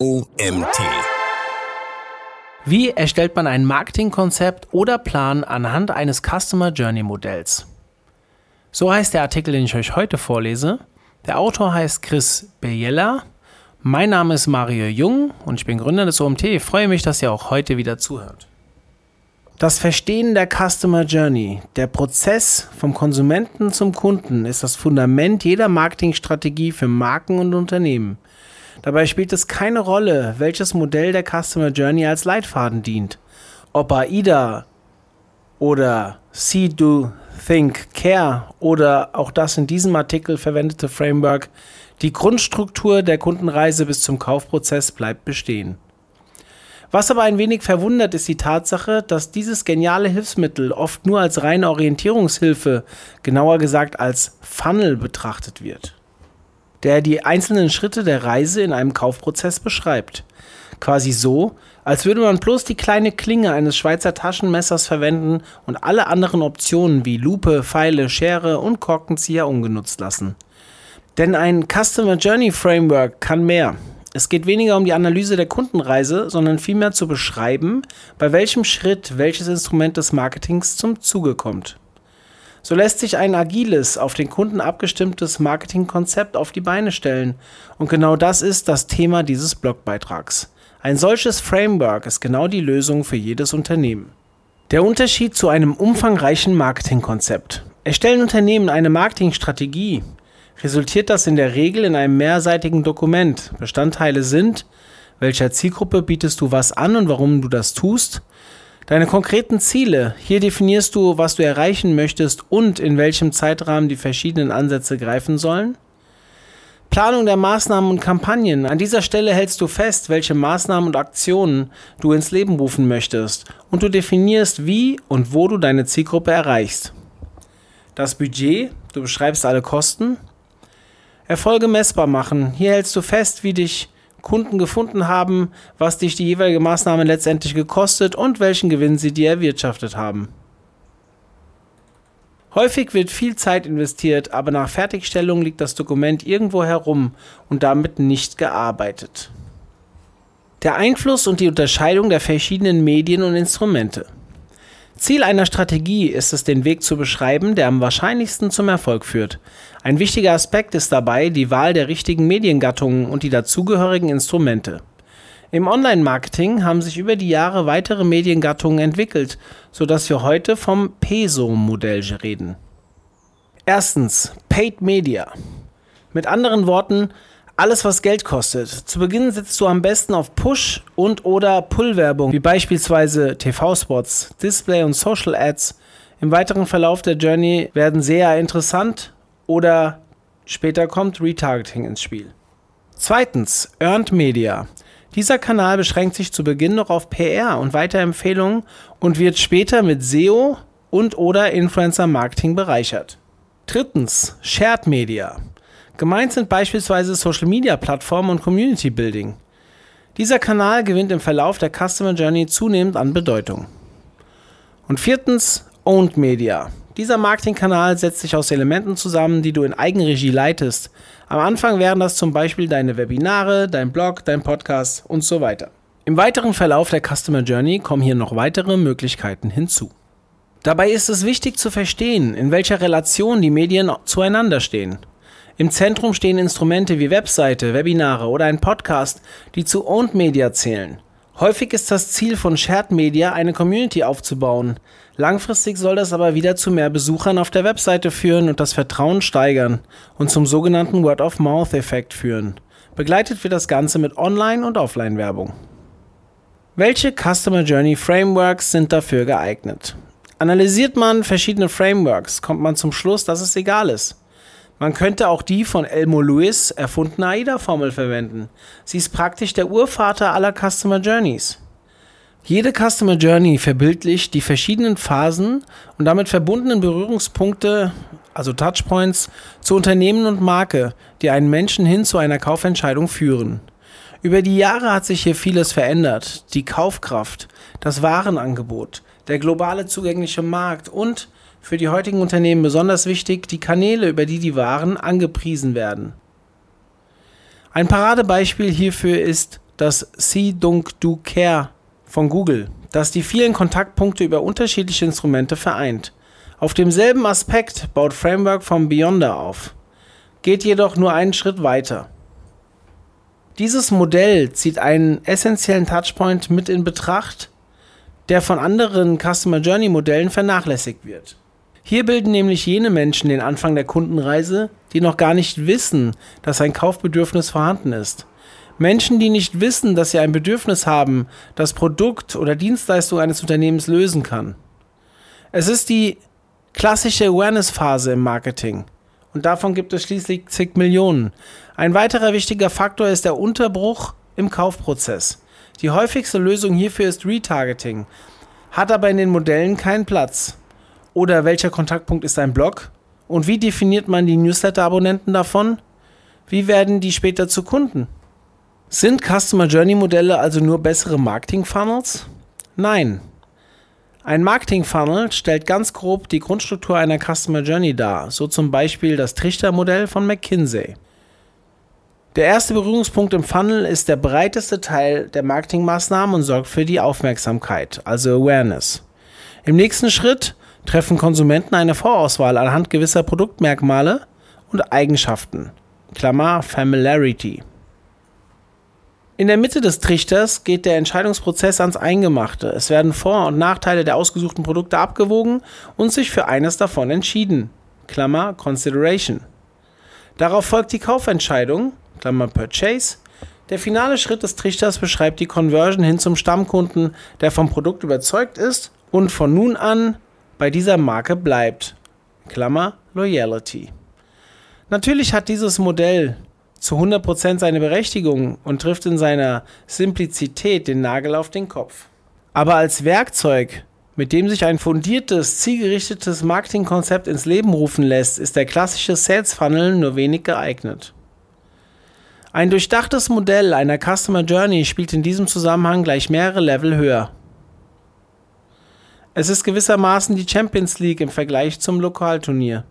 OMT. Wie erstellt man ein Marketingkonzept oder Plan anhand eines Customer Journey Modells? So heißt der Artikel, den ich euch heute vorlese. Der Autor heißt Chris Bejella. Mein Name ist Mario Jung und ich bin Gründer des OMT. Ich freue mich, dass ihr auch heute wieder zuhört. Das Verstehen der Customer Journey, der Prozess vom Konsumenten zum Kunden, ist das Fundament jeder Marketingstrategie für Marken und Unternehmen. Dabei spielt es keine Rolle, welches Modell der Customer Journey als Leitfaden dient. Ob AIDA oder See, Do, Think, Care oder auch das in diesem Artikel verwendete Framework, die Grundstruktur der Kundenreise bis zum Kaufprozess bleibt bestehen. Was aber ein wenig verwundert, ist die Tatsache, dass dieses geniale Hilfsmittel oft nur als reine Orientierungshilfe, genauer gesagt als Funnel betrachtet wird, der die einzelnen Schritte der Reise in einem Kaufprozess beschreibt. Quasi so, als würde man bloß die kleine Klinge eines Schweizer Taschenmessers verwenden und alle anderen Optionen wie Lupe, Pfeile, Schere und Korkenzieher ungenutzt lassen. Denn ein Customer Journey Framework kann mehr. Es geht weniger um die Analyse der Kundenreise, sondern vielmehr zu beschreiben, bei welchem Schritt welches Instrument des Marketings zum Zuge kommt. So lässt sich ein agiles, auf den Kunden abgestimmtes Marketingkonzept auf die Beine stellen. Und genau das ist das Thema dieses Blogbeitrags. Ein solches Framework ist genau die Lösung für jedes Unternehmen. Der Unterschied zu einem umfangreichen Marketingkonzept. Erstellen Unternehmen eine Marketingstrategie, resultiert das in der Regel in einem mehrseitigen Dokument. Bestandteile sind, welcher Zielgruppe bietest du was an und warum du das tust, deine konkreten Ziele, hier definierst du, was du erreichen möchtest und in welchem Zeitrahmen die verschiedenen Ansätze greifen sollen. Planung der Maßnahmen und Kampagnen. An dieser Stelle hältst du fest, welche Maßnahmen und Aktionen du ins Leben rufen möchtest und du definierst, wie und wo du deine Zielgruppe erreichst. Das Budget, du beschreibst alle Kosten, Erfolge messbar machen. Hier hältst du fest, wie dich Kunden gefunden haben, was dich die jeweilige Maßnahme letztendlich gekostet und welchen Gewinn sie dir erwirtschaftet haben. Häufig wird viel Zeit investiert, aber nach Fertigstellung liegt das Dokument irgendwo herum und damit nicht gearbeitet. Der Einfluss und die Unterscheidung der verschiedenen Medien und Instrumente. Ziel einer Strategie ist es, den Weg zu beschreiben, der am wahrscheinlichsten zum Erfolg führt. Ein wichtiger Aspekt ist dabei die Wahl der richtigen Mediengattungen und die dazugehörigen Instrumente. Im Online-Marketing haben sich über die Jahre weitere Mediengattungen entwickelt, sodass wir heute vom PESO-Modell reden. Erstens, Paid Media. Mit anderen Worten, alles, was Geld kostet. Zu Beginn setzt du am besten auf Push- und oder Pull-Werbung, wie beispielsweise TV-Spots, Display- und Social-Ads. Im weiteren Verlauf der Journey werden sehr interessant oder später kommt Retargeting ins Spiel. Zweitens, Earned Media. Dieser Kanal beschränkt sich zu Beginn noch auf PR und Weiterempfehlungen und wird später mit SEO und oder Influencer Marketing bereichert. Drittens, Shared Media. Gemeint sind beispielsweise Social-Media-Plattformen und Community-Building. Dieser Kanal gewinnt im Verlauf der Customer Journey zunehmend an Bedeutung. Und viertens, Owned Media. Dieser Marketingkanal setzt sich aus Elementen zusammen, die du in Eigenregie leitest. Am Anfang wären das zum Beispiel deine Webinare, dein Blog, dein Podcast und so weiter. Im weiteren Verlauf der Customer Journey kommen hier noch weitere Möglichkeiten hinzu. Dabei ist es wichtig zu verstehen, in welcher Relation die Medien zueinander stehen. Im Zentrum stehen Instrumente wie Webseite, Webinare oder ein Podcast, die zu Owned Media zählen. Häufig ist das Ziel von Shared Media, eine Community aufzubauen. Langfristig soll das aber wieder zu mehr Besuchern auf der Webseite führen und das Vertrauen steigern und zum sogenannten Word-of-Mouth-Effekt führen. Begleitet wird das Ganze mit Online- und Offline-Werbung. Welche Customer Journey Frameworks sind dafür geeignet? Analysiert man verschiedene Frameworks, kommt man zum Schluss, dass es egal ist. Man könnte auch die von Elmo Lewis erfundene AIDA-Formel verwenden. Sie ist praktisch der Urvater aller Customer Journeys. Jede Customer Journey verbildlicht die verschiedenen Phasen und damit verbundenen Berührungspunkte, also Touchpoints, zu Unternehmen und Marke, die einen Menschen hin zu einer Kaufentscheidung führen. Über die Jahre hat sich hier vieles verändert. Die Kaufkraft, das Warenangebot, der globale zugängliche Markt und für die heutigen Unternehmen besonders wichtig, die Kanäle, über die die Waren angepriesen werden. Ein Paradebeispiel hierfür ist das See Dunk Do Care von Google, das die vielen Kontaktpunkte über unterschiedliche Instrumente vereint. Auf demselben Aspekt baut Framework vom Beyonder auf, geht jedoch nur einen Schritt weiter. Dieses Modell zieht einen essentiellen Touchpoint mit in Betracht, der von anderen Customer Journey Modellen vernachlässigt wird. Hier bilden nämlich jene Menschen den Anfang der Kundenreise, die noch gar nicht wissen, dass ein Kaufbedürfnis vorhanden ist. Menschen, die nicht wissen, dass sie ein Bedürfnis haben, das Produkt oder Dienstleistung eines Unternehmens lösen kann. Es ist die klassische Awareness-Phase im Marketing. Und davon gibt es schließlich zig Millionen. Ein weiterer wichtiger Faktor ist der Unterbruch im Kaufprozess. Die häufigste Lösung hierfür ist Retargeting, hat aber in den Modellen keinen Platz. Oder welcher Kontaktpunkt ist ein Blog? Und wie definiert man die Newsletter-Abonnenten davon? Wie werden die später zu Kunden? Sind Customer Journey Modelle also nur bessere Marketing Funnels? Nein. Ein Marketing Funnel stellt ganz grob die Grundstruktur einer Customer Journey dar, so zum Beispiel das Trichter-Modell von McKinsey. Der erste Berührungspunkt im Funnel ist der breiteste Teil der Marketingmaßnahmen und sorgt für die Aufmerksamkeit, also Awareness. Im nächsten Schritt treffen Konsumenten eine Vorauswahl anhand gewisser Produktmerkmale und Eigenschaften. Klammer Familiarity. In der Mitte des Trichters geht der Entscheidungsprozess ans Eingemachte. Es werden Vor- und Nachteile der ausgesuchten Produkte abgewogen und sich für eines davon entschieden. Klammer Consideration. Darauf folgt die Kaufentscheidung, Klammer Purchase. Der finale Schritt des Trichters beschreibt die Conversion hin zum Stammkunden, der vom Produkt überzeugt ist und von nun an bei dieser Marke bleibt. Klammer Loyalty. Natürlich hat dieses Modell zu 100% seine Berechtigung und trifft in seiner Simplizität den Nagel auf den Kopf. Aber als Werkzeug, mit dem sich ein fundiertes, zielgerichtetes Marketingkonzept ins Leben rufen lässt, ist der klassische Sales Funnel nur wenig geeignet. Ein durchdachtes Modell einer Customer Journey spielt in diesem Zusammenhang gleich mehrere Level höher. Es ist gewissermaßen die Champions League im Vergleich zum Lokalturnier.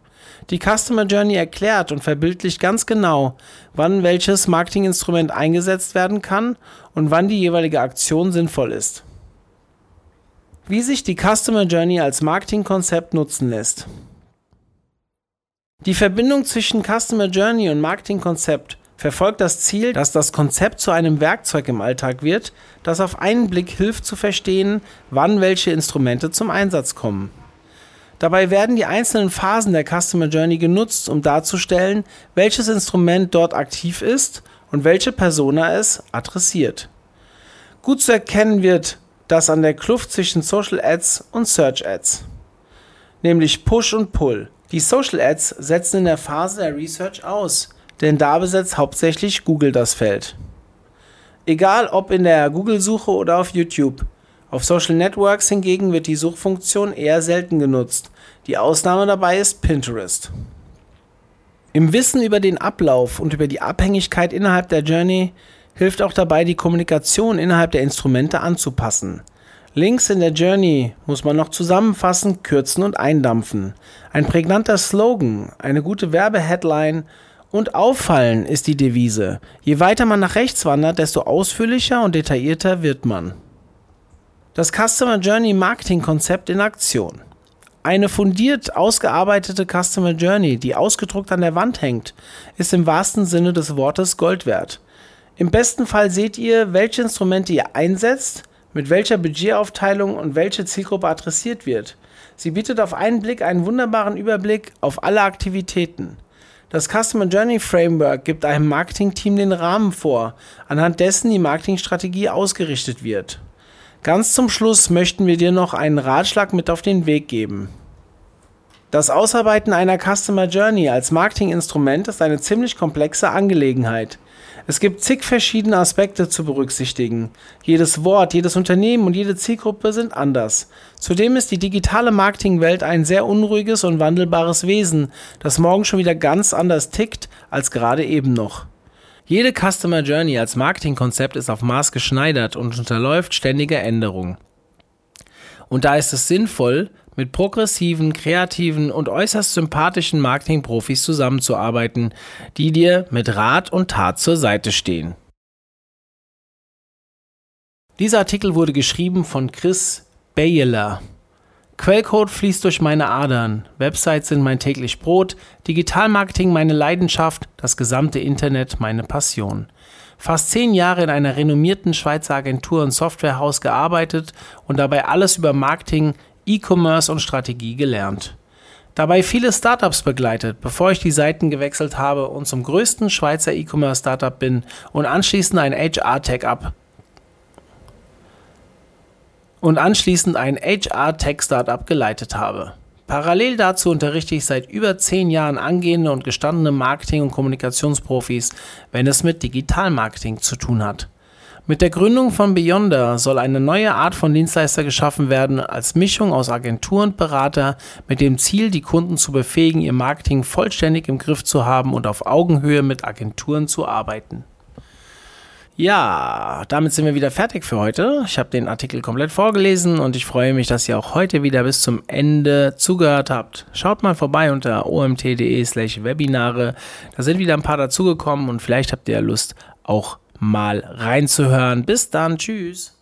Die Customer Journey erklärt und verbildlicht ganz genau, wann welches Marketinginstrument eingesetzt werden kann und wann die jeweilige Aktion sinnvoll ist. Wie sich die Customer Journey als Marketingkonzept nutzen lässt. Die Verbindung zwischen Customer Journey und Marketingkonzept verfolgt das Ziel, dass das Konzept zu einem Werkzeug im Alltag wird, das auf einen Blick hilft zu verstehen, wann welche Instrumente zum Einsatz kommen. Dabei werden die einzelnen Phasen der Customer Journey genutzt, um darzustellen, welches Instrument dort aktiv ist und welche Persona es adressiert. Gut zu erkennen wird das an der Kluft zwischen Social Ads und Search Ads, nämlich Push und Pull. Die Social Ads setzen in der Phase der Research aus, denn da besetzt hauptsächlich Google das Feld. Egal ob in der Google-Suche oder auf YouTube. Auf Social Networks hingegen wird die Suchfunktion eher selten genutzt. Die Ausnahme dabei ist Pinterest. Im Wissen über den Ablauf und über die Abhängigkeit innerhalb der Journey hilft auch dabei, die Kommunikation innerhalb der Instrumente anzupassen. Links in der Journey muss man noch zusammenfassen, kürzen und eindampfen. Ein prägnanter Slogan, eine gute Werbeheadline und auffallen ist die Devise. Je weiter man nach rechts wandert, desto ausführlicher und detaillierter wird man. Das Customer Journey Marketing Konzept in Aktion. Eine fundiert ausgearbeitete Customer Journey, die ausgedruckt an der Wand hängt, ist im wahrsten Sinne des Wortes Gold wert. Im besten Fall seht ihr, welche Instrumente ihr einsetzt, mit welcher Budgetaufteilung und welche Zielgruppe adressiert wird. Sie bietet auf einen Blick einen wunderbaren Überblick auf alle Aktivitäten. Das Customer Journey Framework gibt einem Marketingteam den Rahmen vor, anhand dessen die Marketingstrategie ausgerichtet wird. Ganz zum Schluss möchten wir dir noch einen Ratschlag mit auf den Weg geben. Das Ausarbeiten einer Customer Journey als Marketinginstrument ist eine ziemlich komplexe Angelegenheit. Es gibt zig verschiedene Aspekte zu berücksichtigen. Jedes Wort, jedes Unternehmen und jede Zielgruppe sind anders. Zudem ist die digitale Marketingwelt ein sehr unruhiges und wandelbares Wesen, das morgen schon wieder ganz anders tickt als gerade eben noch. Jede Customer Journey als Marketingkonzept ist auf Maß geschneidert und unterläuft ständige Änderungen. Und da ist es sinnvoll, mit progressiven, kreativen und äußerst sympathischen Marketingprofis zusammenzuarbeiten, die dir mit Rat und Tat zur Seite stehen. Dieser Artikel wurde geschrieben von Chris Bayeler. Quellcode fließt durch meine Adern. Websites sind mein täglich Brot, Digitalmarketing meine Leidenschaft, das gesamte Internet meine Passion. Fast zehn Jahre in einer renommierten Schweizer Agentur und Softwarehaus gearbeitet und dabei alles über Marketing, E-Commerce und Strategie gelernt. Dabei viele Startups begleitet, bevor ich die Seiten gewechselt habe und zum größten Schweizer E-Commerce Startup bin und anschließend ein HR-Tech-Up und anschließend ein HR-Tech-Startup geleitet habe. Parallel dazu unterrichte ich seit über zehn Jahren angehende und gestandene Marketing- und Kommunikationsprofis, wenn es mit Digitalmarketing zu tun hat. Mit der Gründung von Beyonder soll eine neue Art von Dienstleister geschaffen werden, als Mischung aus Agentur und Berater, mit dem Ziel, die Kunden zu befähigen, ihr Marketing vollständig im Griff zu haben und auf Augenhöhe mit Agenturen zu arbeiten. Ja, damit sind wir wieder fertig für heute. Ich habe den Artikel komplett vorgelesen und ich freue mich, dass ihr auch heute wieder bis zum Ende zugehört habt. Schaut mal vorbei unter omt.de/slash Webinare. Da sind wieder ein paar dazugekommen und vielleicht habt ihr ja Lust, auch mal reinzuhören. Bis dann, tschüss.